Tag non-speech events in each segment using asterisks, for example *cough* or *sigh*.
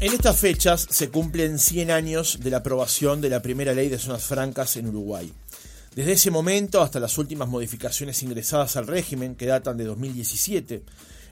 En estas fechas se cumplen 100 años de la aprobación de la primera ley de zonas francas en Uruguay. Desde ese momento hasta las últimas modificaciones ingresadas al régimen, que datan de 2017,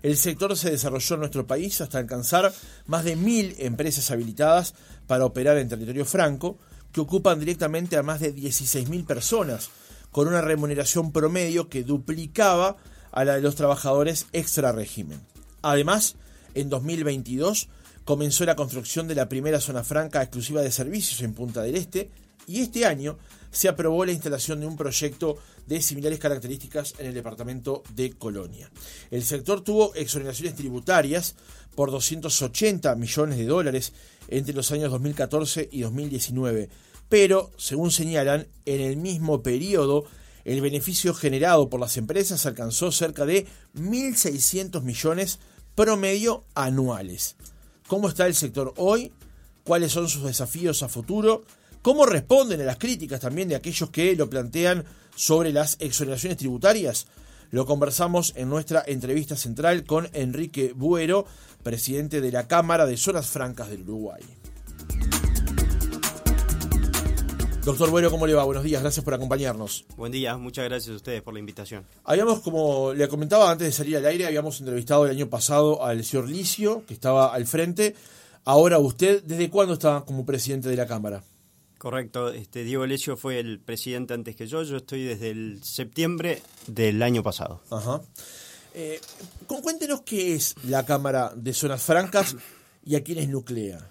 el sector se desarrolló en nuestro país hasta alcanzar más de mil empresas habilitadas para operar en territorio franco, que ocupan directamente a más de 16.000 personas, con una remuneración promedio que duplicaba a la de los trabajadores extra régimen. Además, en 2022 comenzó la construcción de la primera zona franca exclusiva de servicios en Punta del Este y este año se aprobó la instalación de un proyecto de similares características en el departamento de Colonia. El sector tuvo exoneraciones tributarias por 280 millones de dólares entre los años 2014 y 2019, pero, según señalan, en el mismo periodo el beneficio generado por las empresas alcanzó cerca de 1.600 millones promedio anuales cómo está el sector hoy, cuáles son sus desafíos a futuro, cómo responden a las críticas también de aquellos que lo plantean sobre las exoneraciones tributarias. Lo conversamos en nuestra entrevista central con Enrique Buero, presidente de la Cámara de Zonas Francas del Uruguay. Doctor Bueno, ¿cómo le va? Buenos días, gracias por acompañarnos. Buen día, muchas gracias a ustedes por la invitación. Habíamos, como le comentaba antes de salir al aire, habíamos entrevistado el año pasado al señor Licio, que estaba al frente. Ahora usted, ¿desde cuándo está como presidente de la Cámara? Correcto, este Diego Licio fue el presidente antes que yo, yo estoy desde el septiembre del año pasado. Ajá. Eh, cuéntenos qué es la Cámara de Zonas Francas y a quiénes nuclea.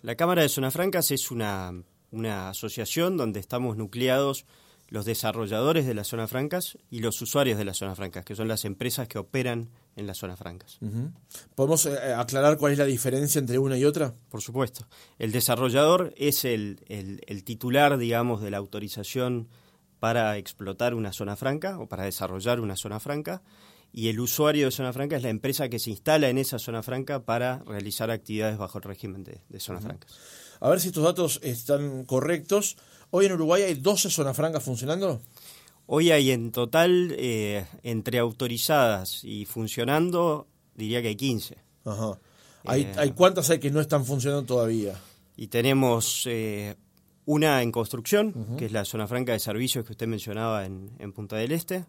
La Cámara de Zonas Francas es una una asociación donde estamos nucleados los desarrolladores de las zonas francas y los usuarios de las zonas francas, que son las empresas que operan en las zonas francas. ¿Podemos eh, aclarar cuál es la diferencia entre una y otra? Por supuesto. El desarrollador es el, el, titular, digamos, de la autorización para explotar una zona franca o para desarrollar una zona franca y el usuario de zona franca es la empresa que se instala en esa zona franca para realizar actividades bajo el régimen de, de zonas francas. A ver si estos datos están correctos. Hoy en Uruguay hay 12 zonas francas funcionando. Hoy hay en total, eh, entre autorizadas y funcionando, diría que hay 15. Ajá. ¿Hay, eh, ¿Hay, cuántas hay que no están funcionando todavía? Y tenemos eh, una en construcción, que es la zona franca de servicios que usted mencionaba en, en Punta del Este.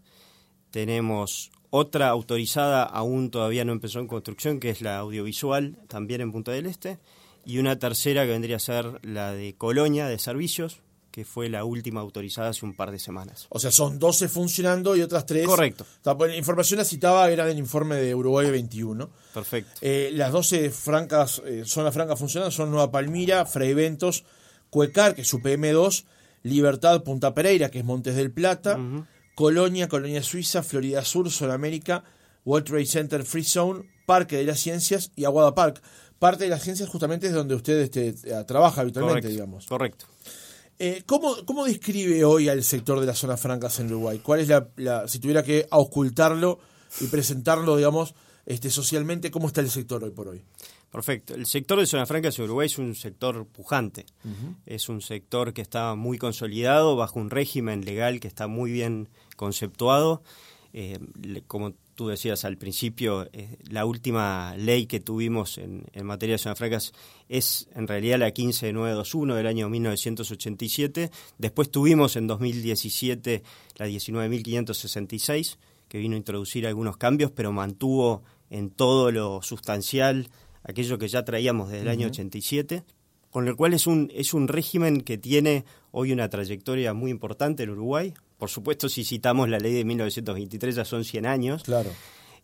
Tenemos otra autorizada, aún todavía no empezó en construcción, que es la audiovisual, también en Punta del Este y una tercera que vendría a ser la de Colonia de Servicios, que fue la última autorizada hace un par de semanas. O sea, son 12 funcionando y otras 3. Correcto. Pues, la información la citaba, era del informe de Uruguay 21. Perfecto. Eh, las 12 francas, eh, zonas francas funcionando son Nueva Palmira, Fray Ventos, Cuecar, que es su PM2, Libertad, Punta Pereira, que es Montes del Plata, Colonia, Colonia Suiza, Florida Sur, Sudamérica, World Trade Center Free Zone, Parque de las Ciencias y Aguada Park parte de las ciencias justamente es donde usted este, eh, trabaja habitualmente, digamos. Correcto. Eh, ¿cómo, ¿cómo, describe hoy al sector de las zonas francas en Uruguay? ¿Cuál es la, si tuviera que ocultarlo y presentarlo, digamos, este, socialmente, cómo está el sector hoy por hoy? Perfecto. El sector de zonas francas en Uruguay es un sector pujante. Es un sector que está muy consolidado bajo un régimen legal que está muy bien conceptuado. Eh, como tú decías al principio, eh, la última ley que tuvimos en, materia de zonas francas es en realidad la 15921 del año 1987. Después tuvimos en 2017 la 19566, que vino a introducir algunos cambios, pero mantuvo en todo lo sustancial aquello que ya traíamos desde el año 87 con lo cual es un, es un régimen que tiene hoy una trayectoria muy importante en Uruguay, por supuesto, si citamos la ley de 1923, ya son 100 años. Claro.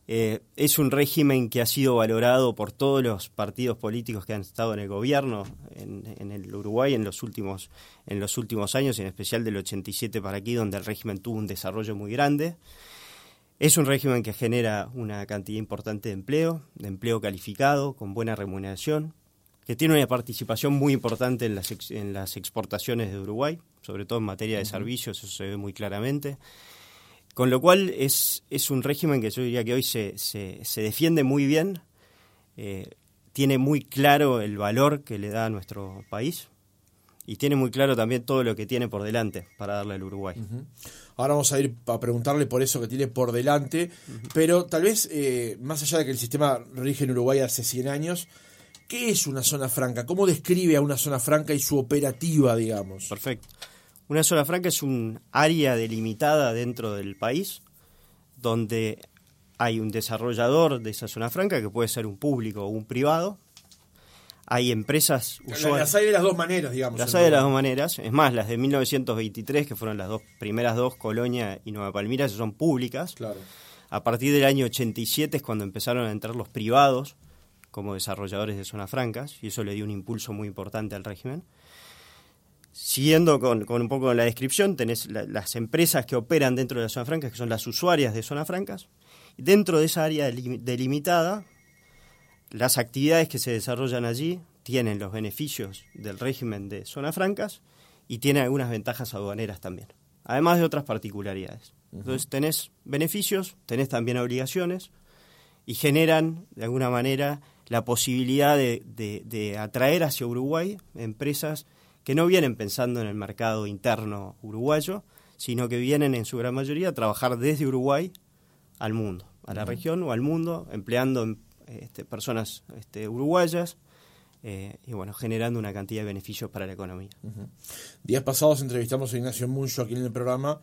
Eh, es un régimen que ha sido valorado por todos los partidos políticos que han estado en el gobierno en, el Uruguay en los últimos en los últimos años, en especial del 87 para aquí, donde el régimen tuvo un desarrollo muy grande. Es un régimen que genera una cantidad importante de empleo, de empleo calificado, con buena remuneración, que tiene una participación muy importante en las, en las exportaciones de Uruguay, sobre todo en materia de servicios, eso se ve muy claramente. Con lo cual es, es un régimen que yo diría que hoy se, se, se defiende muy bien, eh, tiene muy claro el valor que le da a nuestro país y tiene muy claro también todo lo que tiene por delante para darle al Uruguay. Ahora vamos a ir a preguntarle por eso que tiene por delante, pero tal vez, eh, más allá de que el sistema rige en Uruguay hace 100 años, ¿Qué es una zona franca? ¿Cómo describe a una zona franca y su operativa, digamos? Perfecto. Una zona franca es un área delimitada dentro del país donde hay un desarrollador de esa zona franca que puede ser un público o un privado. Hay empresas Las hay de las dos maneras, digamos. Las hay de las dos maneras. Es más, las de 1923, que fueron las dos primeras dos, Colonia y Nueva Palmira, son públicas. Claro. A partir del año 87 es cuando empezaron a entrar los privados como desarrolladores de zonas francas, y eso le dio un impulso muy importante al régimen. Siguiendo con, un poco la descripción, tenés las empresas que operan dentro de las zonas francas, que son las usuarias de zonas francas. Dentro de esa área delimitada, las actividades que se desarrollan allí tienen los beneficios del régimen de zonas francas y tienen algunas ventajas aduaneras también, además de otras particularidades. Entonces tenés beneficios, tenés también obligaciones y generan, de alguna manera, la posibilidad de, atraer hacia Uruguay empresas que no vienen pensando en el mercado interno uruguayo, sino que vienen en su gran mayoría a trabajar desde Uruguay al mundo, a la región o al mundo, empleando este, personas este, uruguayas eh, y bueno, generando una cantidad de beneficios para la economía. Días pasados entrevistamos a Ignacio Muncho aquí en el programa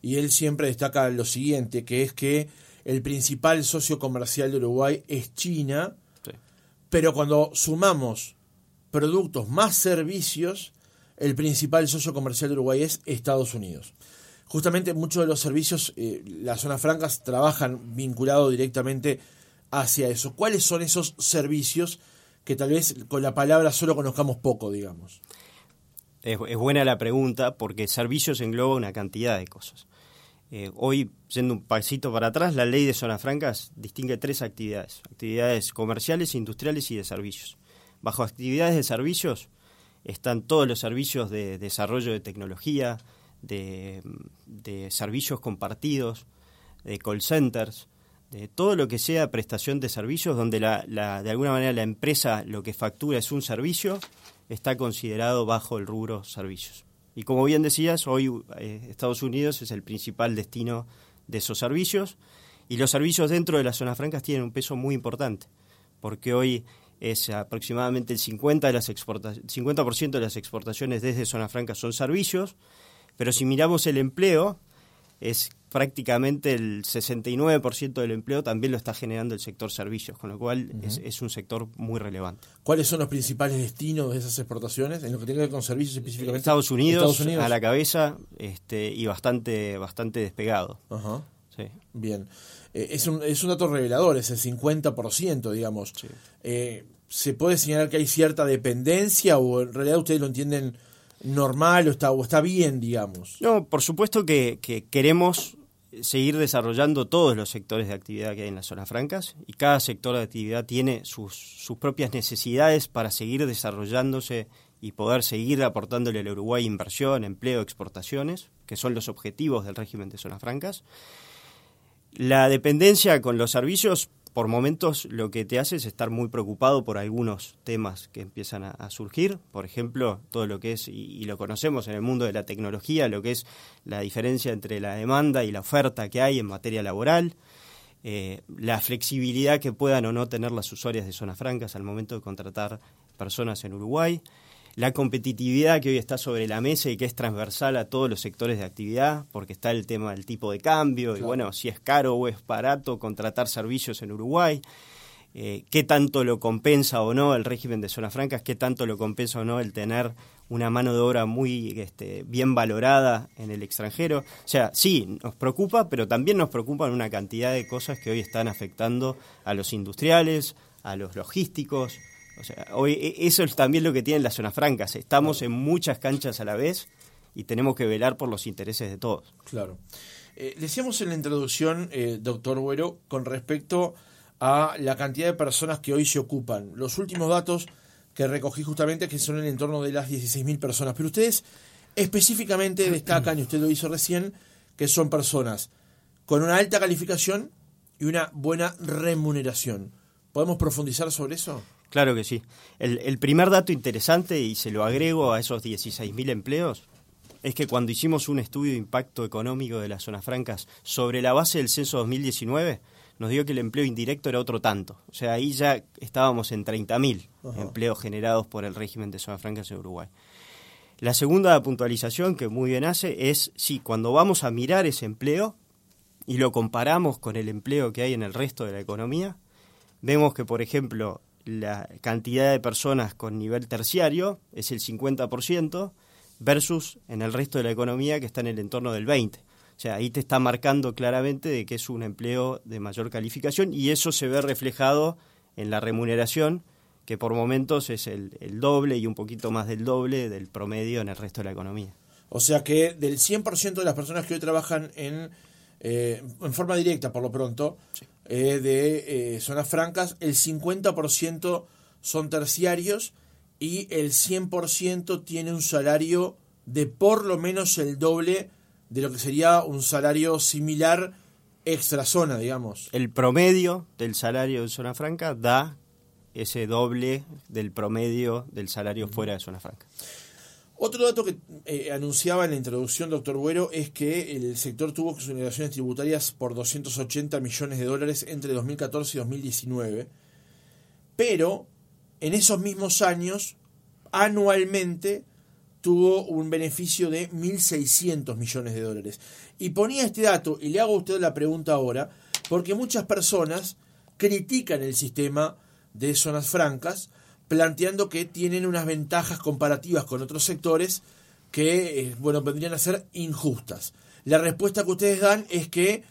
y él siempre destaca lo siguiente, que es que el principal socio comercial de Uruguay es China, pero cuando sumamos productos más servicios, el principal socio comercial de Uruguay es Estados Unidos. Justamente muchos de los servicios, eh, las zonas francas trabajan vinculado directamente hacia eso. ¿Cuáles son esos servicios que tal vez con la palabra solo conozcamos poco, digamos? Es, buena la pregunta porque servicios engloba una cantidad de cosas. Eh, hoy, yendo un pasito para atrás, la ley de zonas francas distingue tres actividades. Actividades comerciales, industriales y de servicios. Bajo actividades de servicios están todos los servicios de desarrollo de tecnología, de, servicios compartidos, de call centers, de todo lo que sea prestación de servicios, donde la, de alguna manera la empresa lo que factura es un servicio, está considerado bajo el rubro servicios. Y como bien decías, hoy eh, Estados Unidos es el principal destino de esos servicios. Y los servicios dentro de las zonas francas tienen un peso muy importante, porque hoy es aproximadamente el 50%, de las 50 de las exportaciones desde zonas francas son servicios, pero si miramos el empleo, es prácticamente el 69% del empleo también lo está generando el sector servicios, con lo cual es, un sector muy relevante. ¿Cuáles son los principales destinos de esas exportaciones en lo que tiene que ver con servicios específicamente? Estados Unidos, a la cabeza este, y bastante, bastante despegado. Ajá. Bien. Eh, es, un, es un dato revelador, es el 50%, digamos. Eh, ¿Se puede señalar que hay cierta dependencia o en realidad ustedes lo entienden normal o está, o está bien, digamos? No, por supuesto que, queremos seguir desarrollando todos los sectores de actividad que hay en las zonas francas y cada sector de actividad tiene sus, sus propias necesidades para seguir desarrollándose y poder seguir aportándole al Uruguay inversión, empleo, exportaciones, que son los objetivos del régimen de zonas francas. La dependencia con los servicios por momentos lo que te hace es estar muy preocupado por algunos temas que empiezan a, surgir, por ejemplo, todo lo que es, y, lo conocemos en el mundo de la tecnología, lo que es la diferencia entre la demanda y la oferta que hay en materia laboral, eh, la flexibilidad que puedan o no tener las usuarias de zonas francas al momento de contratar personas en Uruguay, la competitividad que hoy está sobre la mesa y que es transversal a todos los sectores de actividad, porque está el tema del tipo de cambio, y bueno, si es caro o es barato contratar servicios en Uruguay, eh, qué tanto lo compensa o no el régimen de zonas francas, qué tanto lo compensa o no el tener una mano de obra muy este, bien valorada en el extranjero. O sea, sí, nos preocupa, pero también nos preocupan una cantidad de cosas que hoy están afectando a los industriales, a los logísticos, o sea, hoy e, eso es también lo que tienen las zonas francas. Estamos en muchas canchas a la vez y tenemos que velar por los intereses de todos. Claro. Eh, decíamos en la introducción, eh, doctor Güero, con respecto a la cantidad de personas que hoy se ocupan. Los últimos datos que recogí justamente que son en el entorno de las 16.000 personas. Pero ustedes específicamente *clears throat* destacan, y usted lo hizo recién, que son personas con una alta calificación y una buena remuneración. ¿Podemos profundizar sobre eso? Claro que sí. El, primer dato interesante, y se lo agrego a esos 16.000 empleos, es que cuando hicimos un estudio de impacto económico de las zonas francas sobre la base del censo 2019, nos dio que el empleo indirecto era otro tanto. O sea, ahí ya estábamos en 30.000 empleos generados por el régimen de zona francas en Uruguay. La segunda puntualización que muy bien hace es, sí, cuando vamos a mirar ese empleo y lo comparamos con el empleo que hay en el resto de la economía, vemos que, por ejemplo, la cantidad de personas con nivel terciario es el 50% versus en el resto de la economía que está en el entorno del 20%. O sea, ahí te está marcando claramente de que es un empleo de mayor calificación y eso se ve reflejado en la remuneración, que por momentos es el, doble y un poquito más del doble del promedio en el resto de la economía. O sea que del 100% de las personas que hoy trabajan en, eh, en forma directa, por lo pronto, eh, de eh, zonas francas, el 50% son terciarios y el 100% tiene un salario de por lo menos el doble de lo que sería un salario similar extra zona, digamos. El promedio del salario de zona franca da ese doble del promedio del salario fuera de zona franca. Otro dato que eh, anunciaba en la introducción, doctor Güero, es que el sector tuvo exoneraciones tributarias por 280 millones de dólares entre 2014 y 2019, pero en esos mismos años, anualmente, tuvo un beneficio de 1.600 millones de dólares. Y ponía este dato, y le hago a usted la pregunta ahora, porque muchas personas critican el sistema de zonas francas, planteando que tienen unas ventajas comparativas con otros sectores que, eh, bueno, vendrían a ser injustas. La respuesta que ustedes dan es que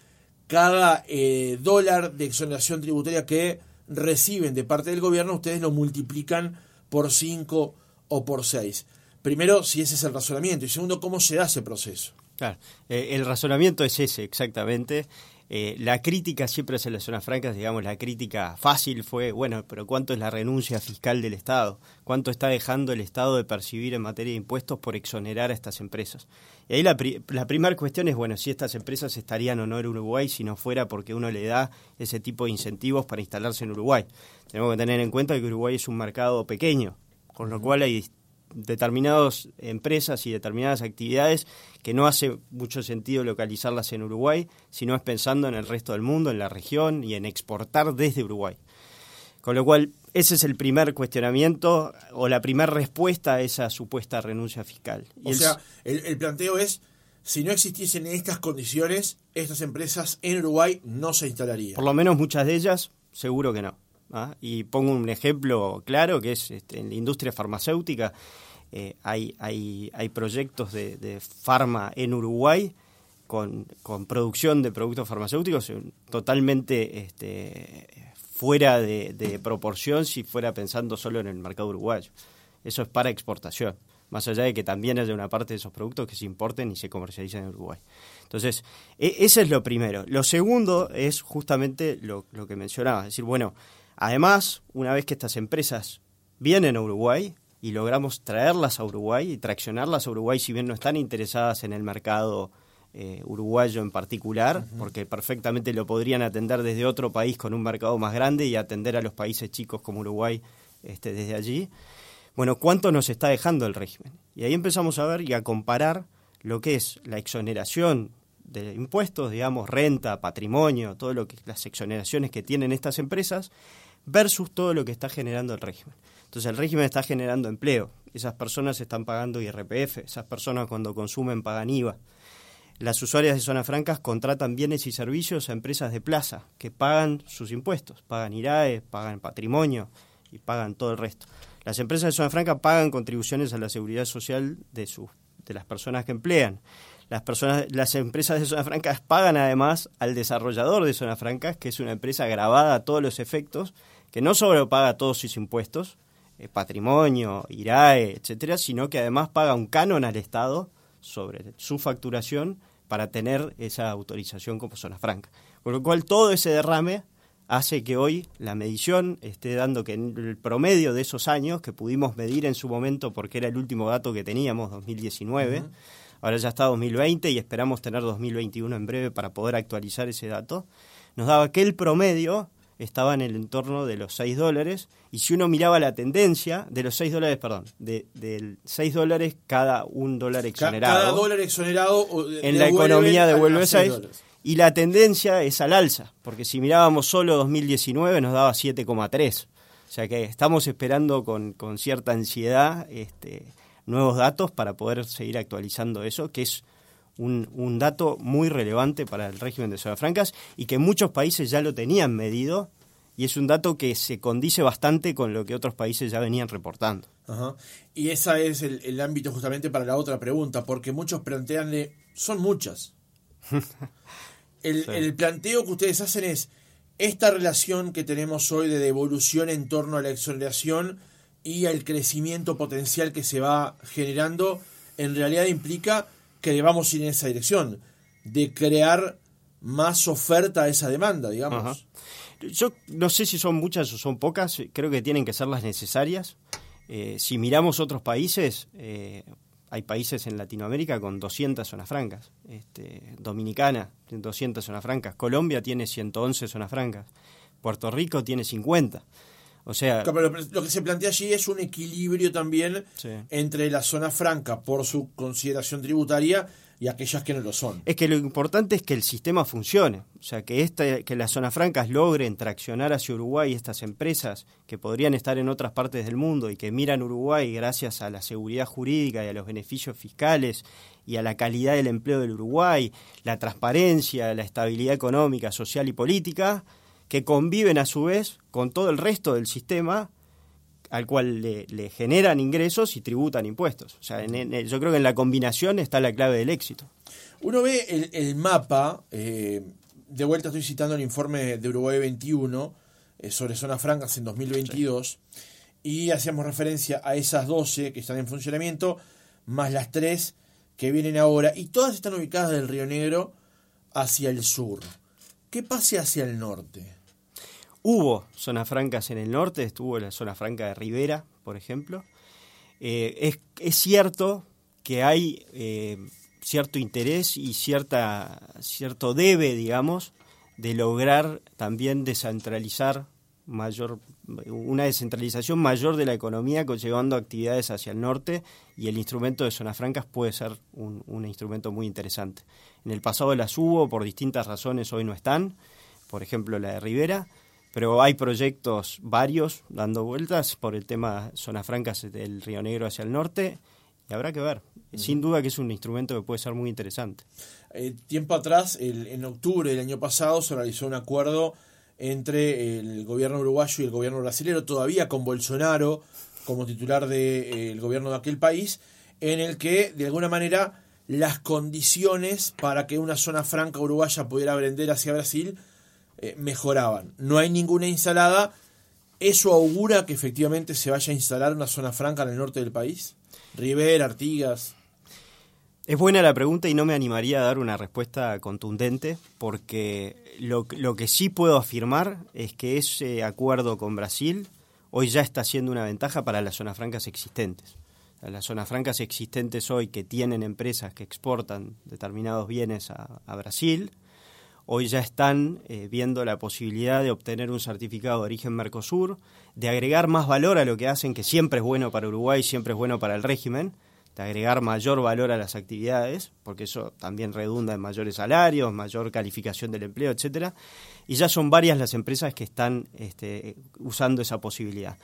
cada eh, dólar de exoneración tributaria que reciben de parte del gobierno, ustedes lo multiplican por 5 o por 6 primero, si ese es el razonamiento, y segundo, cómo se da ese proceso. Claro, eh, el razonamiento es ese, exactamente. Eh, la crítica siempre hacia las zonas francas, digamos, la crítica fácil fue, bueno, pero ¿cuánto es la renuncia fiscal del Estado? ¿Cuánto está dejando el Estado de percibir en materia de impuestos por exonerar a estas empresas? Y ahí la, la primera cuestión es, bueno, si estas empresas estarían o no en Uruguay si no fuera porque uno le da ese tipo de incentivos para instalarse en Uruguay. Tenemos que tener en cuenta que Uruguay es un mercado pequeño, con lo cual hay determinadas empresas y determinadas actividades que no hace mucho sentido localizarlas en Uruguay, sino es pensando en el resto del mundo, en la región y en exportar desde Uruguay. Con lo cual, ese es el primer cuestionamiento o la primera respuesta a esa supuesta renuncia fiscal. o sea, el, planteo es, si no existiesen estas condiciones, estas empresas en Uruguay no se instalarían. Por lo menos muchas de ellas, seguro que no. ¿Ah? Y pongo un ejemplo claro, que es este, en la industria farmacéutica. Eh, hay, hay, hay proyectos de, de farma en Uruguay con, con, producción de productos farmacéuticos totalmente este, fuera de, de, proporción si fuera pensando solo en el mercado uruguayo. Eso es para exportación, más allá de que también haya una parte de esos productos que se importen y se comercialicen en Uruguay. Entonces, e, ese es lo primero. Lo segundo es justamente lo, lo que mencionaba, es decir, bueno, Además, una vez que estas empresas vienen a Uruguay y logramos traerlas a Uruguay y traccionarlas a Uruguay, si bien no están interesadas en el mercado eh, uruguayo en particular, porque perfectamente lo podrían atender desde otro país con un mercado más grande y atender a los países chicos como Uruguay este, desde allí. Bueno, ¿cuánto nos está dejando el régimen? Y ahí empezamos a ver y a comparar lo que es la exoneración de impuestos, digamos, renta, patrimonio, todo lo que las exoneraciones que tienen estas empresas versus todo lo que está generando el régimen. Entonces el régimen está generando empleo, esas personas están pagando IRPF, esas personas cuando consumen pagan IVA. Las usuarias de zonas francas contratan bienes y servicios a empresas de plaza que pagan sus impuestos, pagan IRAE, pagan patrimonio y pagan todo el resto. Las empresas de zona franca pagan contribuciones a la seguridad social de, sus, de las personas que emplean. Las, personas, las empresas de zona francas pagan además al desarrollador de zona francas, que es una empresa grabada a todos los efectos, que no solo paga todos sus impuestos, eh, patrimonio, IRAE, etcétera, sino que además paga un canon al Estado sobre su facturación para tener esa autorización como zona franca. Con lo cual todo ese derrame hace que hoy la medición esté dando que el promedio de esos años que pudimos medir en su momento porque era el último dato que teníamos, 2019, ahora ya está 2020 y esperamos tener 2021 en breve para poder actualizar ese dato, nos daba que el promedio estaba en el entorno de los 6 dólares y si uno miraba la tendencia de los 6 dólares, perdón, de, del 6 dólares cada un dólar exonerado. Cada dólar exonerado en la economía devuelve 6. y la tendencia es al alza, porque si mirábamos solo 2019 nos daba 7,3. O sea que estamos esperando con, con cierta ansiedad este, nuevos datos para poder seguir actualizando eso, que es un, un, dato muy relevante para el régimen de zonas francas y que muchos países ya lo tenían medido y es un dato que se condice bastante con lo que otros países ya venían reportando. Ajá. Y ese es el, el, ámbito justamente para la otra pregunta, porque muchos plantean, son muchas. *laughs* el, sí. el planteo que ustedes hacen es, esta relación que tenemos hoy de devolución en torno a la exoneración y al crecimiento potencial que se va generando, en realidad implica que ir en esa dirección, de crear más oferta a esa demanda, digamos. Yo no sé si son muchas o son pocas, creo que tienen que ser las necesarias. Eh, si miramos otros países, eh, hay países en Latinoamérica con 200 zonas francas. Este, Dominicana tiene 200 zonas francas. Colombia tiene 111 zonas francas. Puerto Rico tiene 50. O sea, lo que se plantea allí es un equilibrio también sí. entre la zona franca por su consideración tributaria y aquellas que no lo son. Es que lo importante es que el sistema funcione, o sea, que esta, que las zonas francas logren traccionar hacia Uruguay estas empresas que podrían estar en otras partes del mundo y que miran Uruguay gracias a la seguridad jurídica y a los beneficios fiscales y a la calidad del empleo del Uruguay, la transparencia, la estabilidad económica, social y política, que conviven a su vez con todo el resto del sistema al cual le, generan ingresos y tributan impuestos. O sea, en, en, yo creo que en la combinación está la clave del éxito. Uno ve el, el mapa, eh, de vuelta estoy citando el informe de Uruguay 21 eh, sobre zonas francas en 2022, sí. y hacíamos referencia a esas 12 que están en funcionamiento, más las 3 que vienen ahora, y todas están ubicadas del Río Negro hacia el sur. ¿Qué pase hacia el norte? Hubo zonas francas en el norte, estuvo la zona franca de Rivera, por ejemplo. Eh, es, es, cierto que hay eh, cierto interés y cierta, cierto debe, digamos, de lograr también descentralizar mayor una descentralización mayor de la economía llevando actividades hacia el norte y el instrumento de zonas francas puede ser un, un instrumento muy interesante. En el pasado las hubo, por distintas razones hoy no están, por ejemplo la de Rivera, pero hay proyectos varios dando vueltas por el tema zonas francas del Río Negro hacia el norte y habrá que ver. Sin duda que es un instrumento que puede ser muy interesante. Eh, tiempo atrás, el, en octubre del año pasado, se realizó un acuerdo entre el gobierno uruguayo y el gobierno brasileño, todavía con Bolsonaro como titular del de, gobierno de aquel país, en el que, de alguna manera, las condiciones para que una zona franca uruguaya pudiera vender hacia Brasil eh, mejoraban. No hay ninguna instalada. ¿Eso augura que efectivamente se vaya a instalar una zona franca en el norte del país? Rivera, Artigas. Es buena la pregunta y no me animaría a dar una respuesta contundente porque lo, lo, que sí puedo afirmar es que ese acuerdo con Brasil hoy ya está siendo una ventaja para las zonas francas existentes. Las zonas francas existentes hoy que tienen empresas que exportan determinados bienes a, Brasil, hoy ya están eh, viendo la posibilidad de obtener un certificado de origen Mercosur, de agregar más valor a lo que hacen, que siempre es bueno para Uruguay, siempre es bueno para el régimen, de agregar mayor valor a las actividades, porque eso también redunda en mayores salarios, mayor calificación del empleo, etcétera. Y ya son varias las empresas que están este, usando esa posibilidad.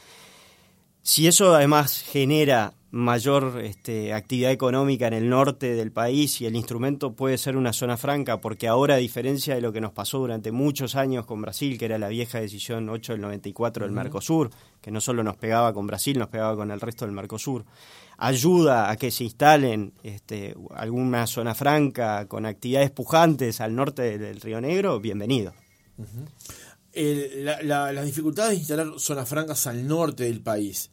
Si eso además genera mayor este, actividad económica en el norte del país y el instrumento puede ser una zona franca, porque ahora, a diferencia de lo que nos pasó durante muchos años con Brasil, que era la vieja decisión 8 del 94 del uh -huh. Mercosur, que no solo nos pegaba con Brasil, nos pegaba con el resto del Mercosur, ayuda a que se instalen este, alguna zona franca con actividades pujantes al norte del Río Negro, bienvenido. Las dificultades de instalar zonas francas al norte del país,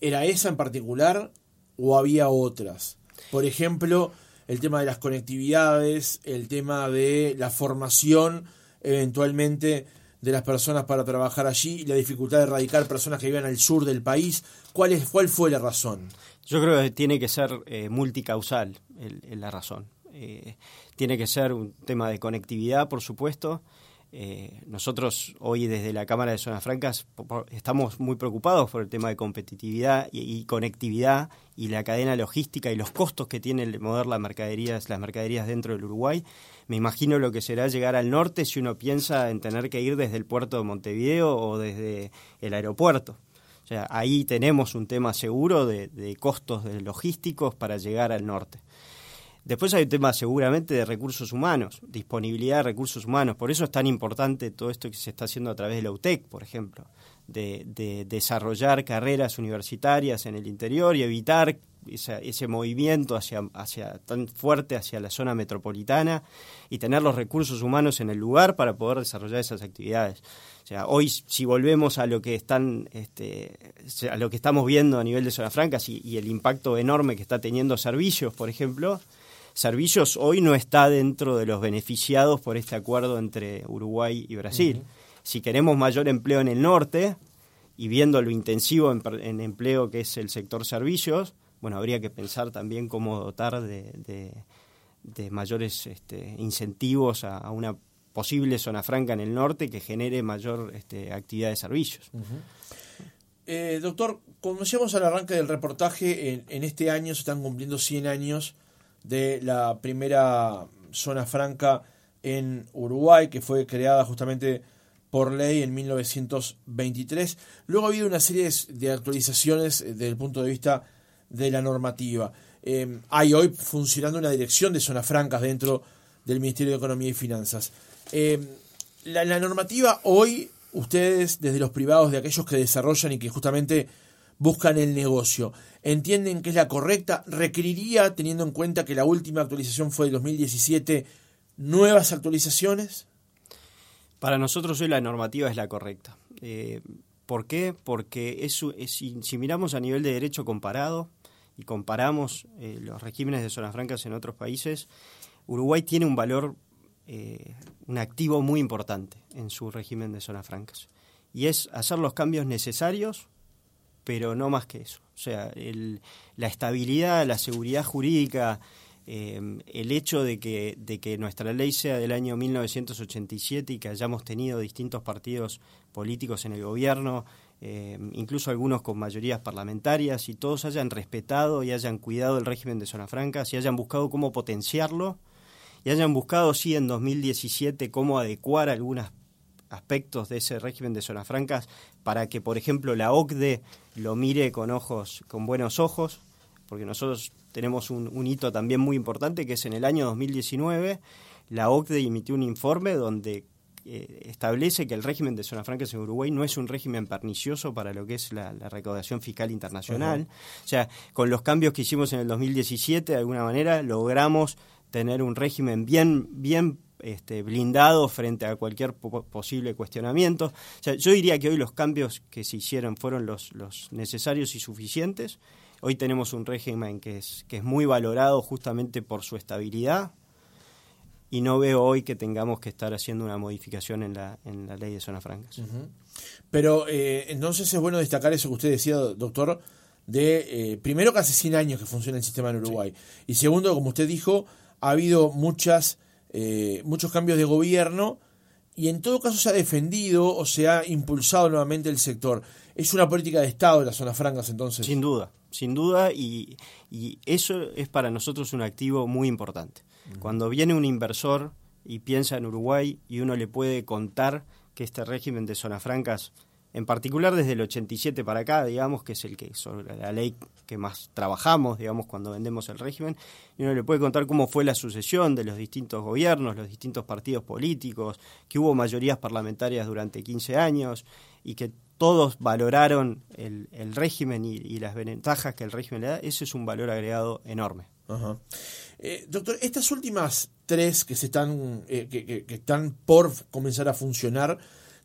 ¿era esa en particular o había otras? Por ejemplo, el tema de las conectividades, el tema de la formación eventualmente de las personas para trabajar allí y la dificultad de erradicar personas que viven al sur del país. ¿Cuál, es, cuál fue la razón? Yo creo que tiene que ser eh, multicausal el, la razón. Eh, tiene que ser un tema de conectividad, por supuesto, Eh, nosotros hoy desde la Cámara de Zonas Francas estamos muy preocupados por el tema de competitividad y, conectividad y la cadena logística y los costos que tiene el mover las mercaderías, las mercaderías dentro del Uruguay. Me imagino lo que será llegar al norte si uno piensa en tener que ir desde el puerto de Montevideo o desde el aeropuerto. O sea, ahí tenemos un tema seguro de, costos logísticos para llegar al norte. Después hay un tema seguramente de recursos humanos, disponibilidad de recursos humanos. Por eso es tan importante todo esto que se está haciendo a través de la UTEC, por ejemplo, de, desarrollar carreras universitarias en el interior y evitar ese movimiento hacia, hacia, tan fuerte hacia la zona metropolitana y tener los recursos humanos en el lugar para poder desarrollar esas actividades. O sea, hoy si volvemos a lo que están, este, a lo que estamos viendo a nivel de zonas francas y el impacto enorme que está teniendo servicios, por ejemplo, Servicios hoy no está dentro de los beneficiados por este acuerdo entre Uruguay y Brasil. Si queremos mayor empleo en el norte, y viendo lo intensivo en, empleo que es el sector servicios, bueno, habría que pensar también cómo dotar de, mayores este, incentivos a, una posible zona franca en el norte que genere mayor este, actividad de servicios. Eh, doctor, como decíamos al arranque del reportaje, en, en, este año se están cumpliendo 100 años de la primera zona franca en Uruguay, que fue creada justamente por ley en 1923. Luego ha habido una serie de actualizaciones eh, desde el punto de vista de la normativa. Eh, hay hoy funcionando una dirección de zonas francas dentro del Ministerio de Economía y Finanzas. Eh, la, la normativa hoy, ustedes desde los privados, de aquellos que desarrollan y que justamente buscan el negocio, entienden que es la correcta, requeriría, teniendo en cuenta que la última actualización fue de 2017, nuevas actualizaciones? Para nosotros hoy la normativa es la correcta. Eh, ¿Por qué? Porque es, si, miramos a nivel de derecho comparado y comparamos eh, los regímenes de zonas francas en otros países, Uruguay tiene un valor, eh, un activo muy importante en su régimen de zonas francas. Y es hacer los cambios necesarios pero no más que eso. O sea, el, la estabilidad, la seguridad jurídica, em, el hecho de que, nuestra ley sea del año 1987 y que hayamos tenido distintos partidos políticos en el gobierno, em, incluso algunos con mayorías parlamentarias, y todos hayan respetado y hayan cuidado el régimen de zona franca, y hayan buscado cómo potenciarlo, y hayan buscado, sí, en 2017 cómo adecuar algunas aspectos de ese régimen de zonas francas para que, por ejemplo, la OCDE lo mire con ojos, con buenos ojos, porque nosotros tenemos un, hito también muy importante que es en el año 2019 la OCDE emitió un informe donde eh, establece que el régimen de zonas francas en Uruguay no es un régimen pernicioso para lo que es la, recaudación fiscal internacional. O sea, con los cambios que hicimos en el 2017, de alguna manera logramos tener un régimen bien, bien este, blindado frente a cualquier posible cuestionamiento. yo diría que hoy los cambios que se hicieron fueron los, los necesarios y suficientes. Hoy tenemos un régimen que es, que es muy valorado justamente por su estabilidad y no veo hoy que tengamos que estar haciendo una modificación en la, en la ley de zonas francas. Pero eh, entonces es bueno destacar eso que usted decía, doctor, de eh, primero que hace 100 años que funciona el sistema en Uruguay y segundo, como usted dijo, ha habido muchas eh, muchos cambios de gobierno y en todo caso se ha defendido o se ha impulsado nuevamente el sector. ¿Es una política de Estado de las zonas francas entonces? Sin duda, sin duda y, eso es para nosotros un activo muy importante. Cuando viene un inversor y piensa en Uruguay y uno le puede contar que este régimen de zonas francas en particular desde el 87 para acá, digamos, que es el que sobre la ley que más trabajamos, digamos, cuando vendemos el régimen, y uno le puede contar cómo fue la sucesión de los distintos gobiernos, los distintos partidos políticos, que hubo mayorías parlamentarias durante 15 años y que todos valoraron el, régimen y, las ventajas que el régimen le da, ese es un valor agregado enorme. Eh, doctor, estas últimas tres que se están, eh, que están por comenzar a funcionar,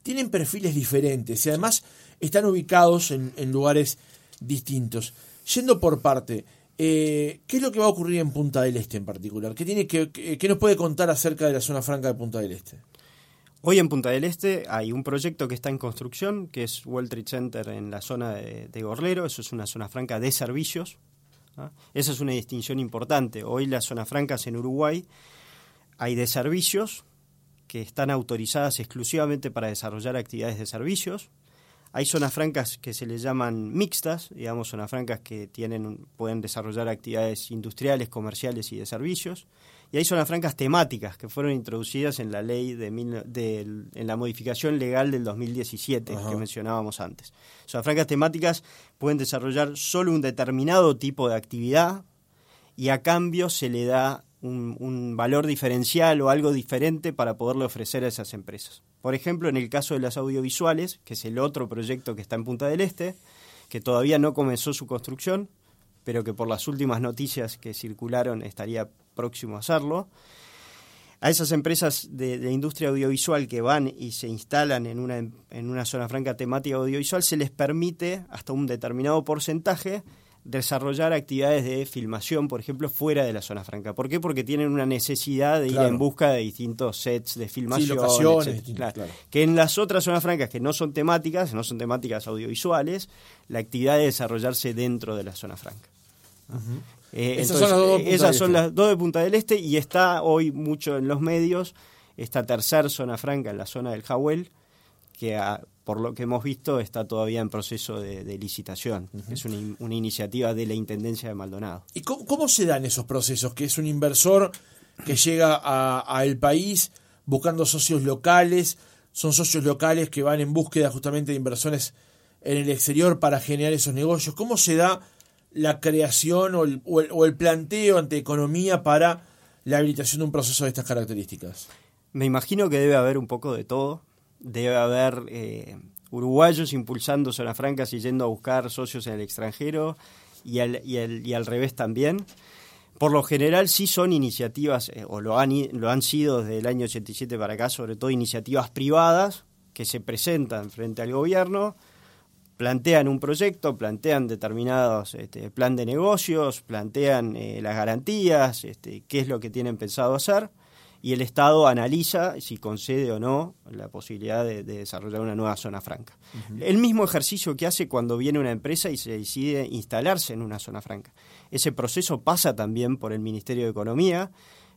tienen perfiles diferentes y además están ubicados en, lugares distintos. Yendo por parte, eh, ¿qué es lo que va a ocurrir en Punta del Este en particular? ¿Qué, tiene que, qué nos puede contar acerca de la zona franca de Punta del Este? Hoy en Punta del Este hay un proyecto que está en construcción, que es World Trade Center en la zona de, Gorlero, eso es una zona franca de servicios. Esa es una distinción importante. Hoy las zonas francas en Uruguay hay de servicios que están autorizadas exclusivamente para desarrollar actividades de servicios. Hay zonas francas que se les llaman mixtas, digamos, zonas francas que tienen, pueden desarrollar actividades industriales, comerciales y de servicios. Y hay zonas francas temáticas que fueron introducidas en la ley de, en la modificación legal del 2017 que mencionábamos antes. Zonas francas temáticas pueden desarrollar solo un determinado tipo de actividad y a cambio se le da un, valor diferencial o algo diferente para poderle ofrecer a esas empresas. Por ejemplo, en el caso de las audiovisuales, que es el otro proyecto que está en Punta del Este, que todavía no comenzó su construcción, pero que por las últimas noticias que circularon estaría próximo a hacerlo. A esas empresas de, industria audiovisual que van y se instalan en una, en una zona franca temática audiovisual, se les permite hasta un determinado porcentaje desarrollar actividades de filmación, por ejemplo, fuera de la zona franca. ¿Por qué? Porque tienen una necesidad de ir en busca de distintos sets de filmación, que en las otras zonas francas que no son temáticas, no son temáticas audiovisuales, la actividad de desarrollarse dentro de la zona franca. Eh, esas son, las dos, esas son las dos de Punta del Este y está hoy mucho en los medios esta tercera zona franca en la zona del Jawel, que por lo que hemos visto está todavía en proceso de, licitación. Es una, iniciativa de la Intendencia de Maldonado. ¿Y cómo, se dan esos procesos? Que es un inversor que llega al país buscando socios locales, son socios locales que van en búsqueda justamente de inversiones en el exterior para generar esos negocios. ¿Cómo se da la creación o el, o el planteo ante economía para la habilitación de un proceso de estas características? Me imagino que debe haber un poco de todo debe haber eh, uruguayos impulsando zonas francas y yendo a buscar socios en el extranjero y al, y y al revés también. Por lo general sí son iniciativas, eh, o lo han, lo han sido desde el año 87 para acá, sobre todo iniciativas privadas que se presentan frente al gobierno, plantean un proyecto, plantean determinados este, plan de negocios, plantean eh, las garantías, este, qué es lo que tienen pensado hacer y el Estado analiza si concede o no la posibilidad de, desarrollar una nueva zona franca. El mismo ejercicio que hace cuando viene una empresa y se decide instalarse en una zona franca. Ese proceso pasa también por el Ministerio de Economía,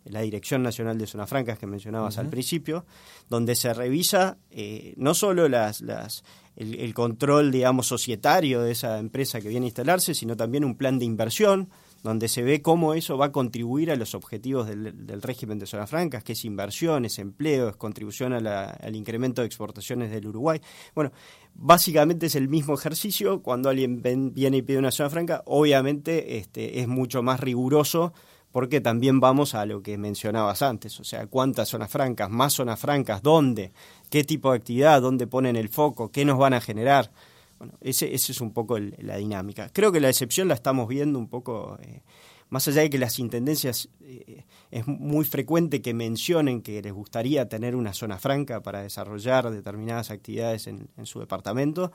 la Dirección Nacional de Zonas Francas que mencionabas al principio, donde se revisa eh, no solo las, las, el, el, control, digamos, societario de esa empresa que viene a instalarse, sino también un plan de inversión, donde se ve cómo eso va a contribuir a los objetivos del, régimen de zonas francas, que es inversión, es empleo, es contribución al incremento de exportaciones del Uruguay. Bueno, básicamente es el mismo ejercicio. Cuando alguien viene y pide una zona franca, obviamente este, es mucho más riguroso porque también vamos a lo que mencionabas antes, o sea, cuántas zonas francas, más zonas francas, dónde, qué tipo de actividad, dónde ponen el foco, qué nos van a generar. Bueno, ese, ese es un poco la dinámica. Creo que la excepción la estamos viendo un poco, eh, más allá de que las intendencias eh, es muy frecuente que mencionen que les gustaría tener una zona franca para desarrollar determinadas actividades en su departamento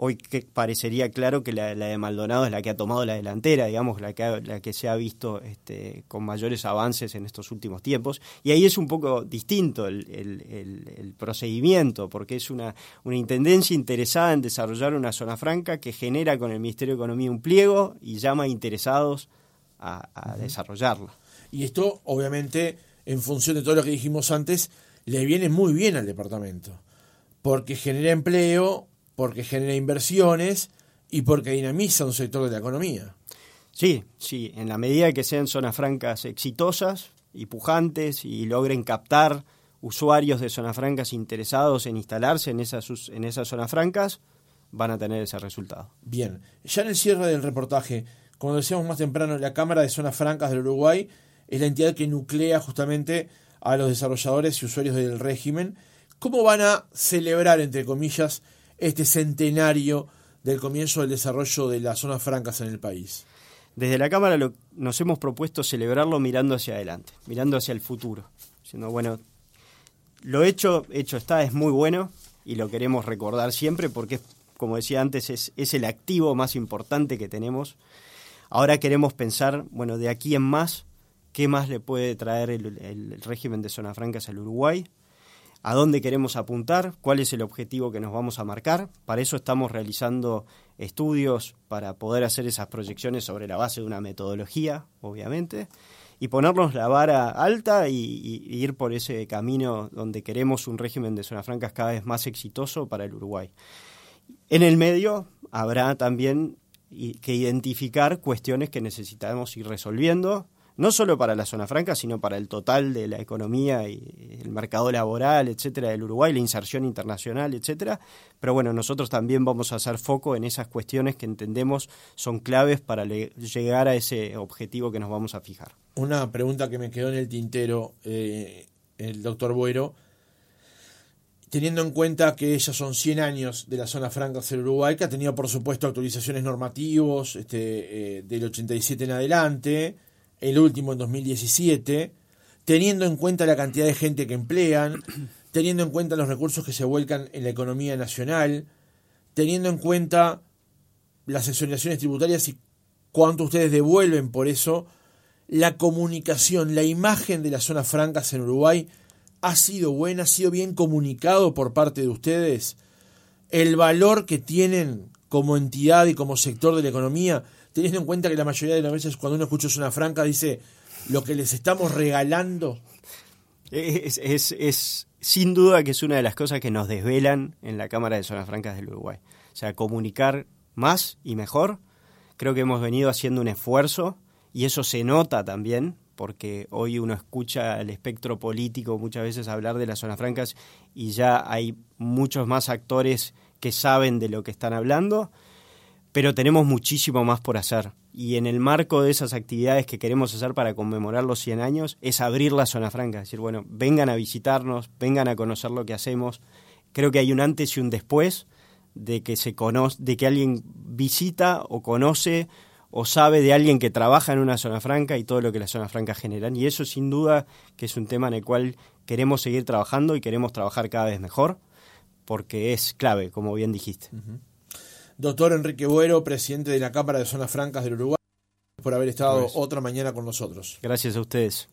hoy que parecería claro que la, de Maldonado es la que ha tomado la delantera, digamos, la que, la que se ha visto este, con mayores avances en estos últimos tiempos. Y ahí es un poco distinto el, procedimiento, porque es una, una intendencia interesada en desarrollar una zona franca que genera con el Ministerio de Economía un pliego y llama a interesados a, a desarrollarla. Y esto, obviamente, en función de todo lo que dijimos antes, le viene muy bien al departamento, porque genera empleo, porque genera inversiones y porque dinamiza un sector de la economía. Sí, sí, en la medida que sean zonas francas exitosas y pujantes y logren captar usuarios de zonas francas interesados en instalarse en esas, en esas zonas francas, van a tener ese resultado. Bien, ya en el cierre del reportaje, como decíamos más temprano, la Cámara de Zonas Francas del Uruguay es la entidad que nuclea justamente a los desarrolladores y usuarios del régimen. ¿Cómo van a celebrar, entre comillas, este centenario del comienzo del desarrollo de las zonas francas en el país? Desde la Cámara nos hemos propuesto celebrarlo mirando hacia adelante, mirando hacia el futuro. Diciendo, bueno, lo hecho, hecho está, es muy bueno y lo queremos recordar siempre porque, como decía antes, es, es el activo más importante que tenemos. Ahora queremos pensar, bueno, de aquí en más, ¿qué más le puede traer el régimen de zonas francas al Uruguay? A dónde queremos apuntar, cuál es el objetivo que nos vamos a marcar. Para eso estamos realizando estudios para poder hacer esas proyecciones sobre la base de una metodología, obviamente. y ponernos la vara alta y, ir por ese camino donde queremos un régimen de zonas francas cada vez más exitoso para el Uruguay. En el medio habrá también que identificar cuestiones que necesitamos ir resolviendo, no solo para la zona franca, sino para el total de la economía y el mercado laboral, etcétera, del Uruguay, la inserción internacional, etcétera. Pero bueno, nosotros también vamos a hacer foco en esas cuestiones que entendemos son claves para llegar a ese objetivo que nos vamos a fijar. Una pregunta que me quedó en el tintero, eh, el doctor Buero, teniendo en cuenta que ellas son 100 años de la zona franca del Uruguay, que ha tenido por supuesto actualizaciones normativos este, eh, del 87 en adelante, el último en 2017, teniendo en cuenta la cantidad de gente que emplean, *clears throat* teniendo en cuenta los recursos que se vuelcan en la economía nacional, teniendo en cuenta las exoneraciones tributarias y cuánto ustedes devuelven por eso, la comunicación, la imagen de las zonas francas en Uruguay ha sido buena, ha sido bien comunicado por parte de ustedes, el valor que tienen como entidad y como sector de la economía teniendo en cuenta que la mayoría de las veces cuando uno escucha una franca dice lo que les estamos regalando. Es, sin duda que es una de las cosas que nos desvelan en la Cámara de Zonas Francas del Uruguay. O sea, comunicar más y mejor. Creo que hemos venido haciendo un esfuerzo y eso se nota también porque hoy uno escucha el espectro político muchas veces hablar de las zonas francas y ya hay muchos más actores que saben de lo que están hablando pero tenemos muchísimo más por hacer. Y en el marco de esas actividades que queremos hacer para conmemorar los 100 años, es abrir la zona franca, es decir, bueno, vengan a visitarnos, vengan a conocer lo que hacemos. Creo que hay un antes y un después de que se conoce, de que alguien visita o conoce o sabe de alguien que trabaja en una zona franca y todo lo que las zonas francas generan. Y eso sin duda que es un tema en el cual queremos seguir trabajando y queremos trabajar cada vez mejor, porque es clave, como bien dijiste. Doctor Enrique Buero, presidente de la Cámara de Zonas Francas del Uruguay, por haber estado otra mañana con nosotros. Gracias a ustedes.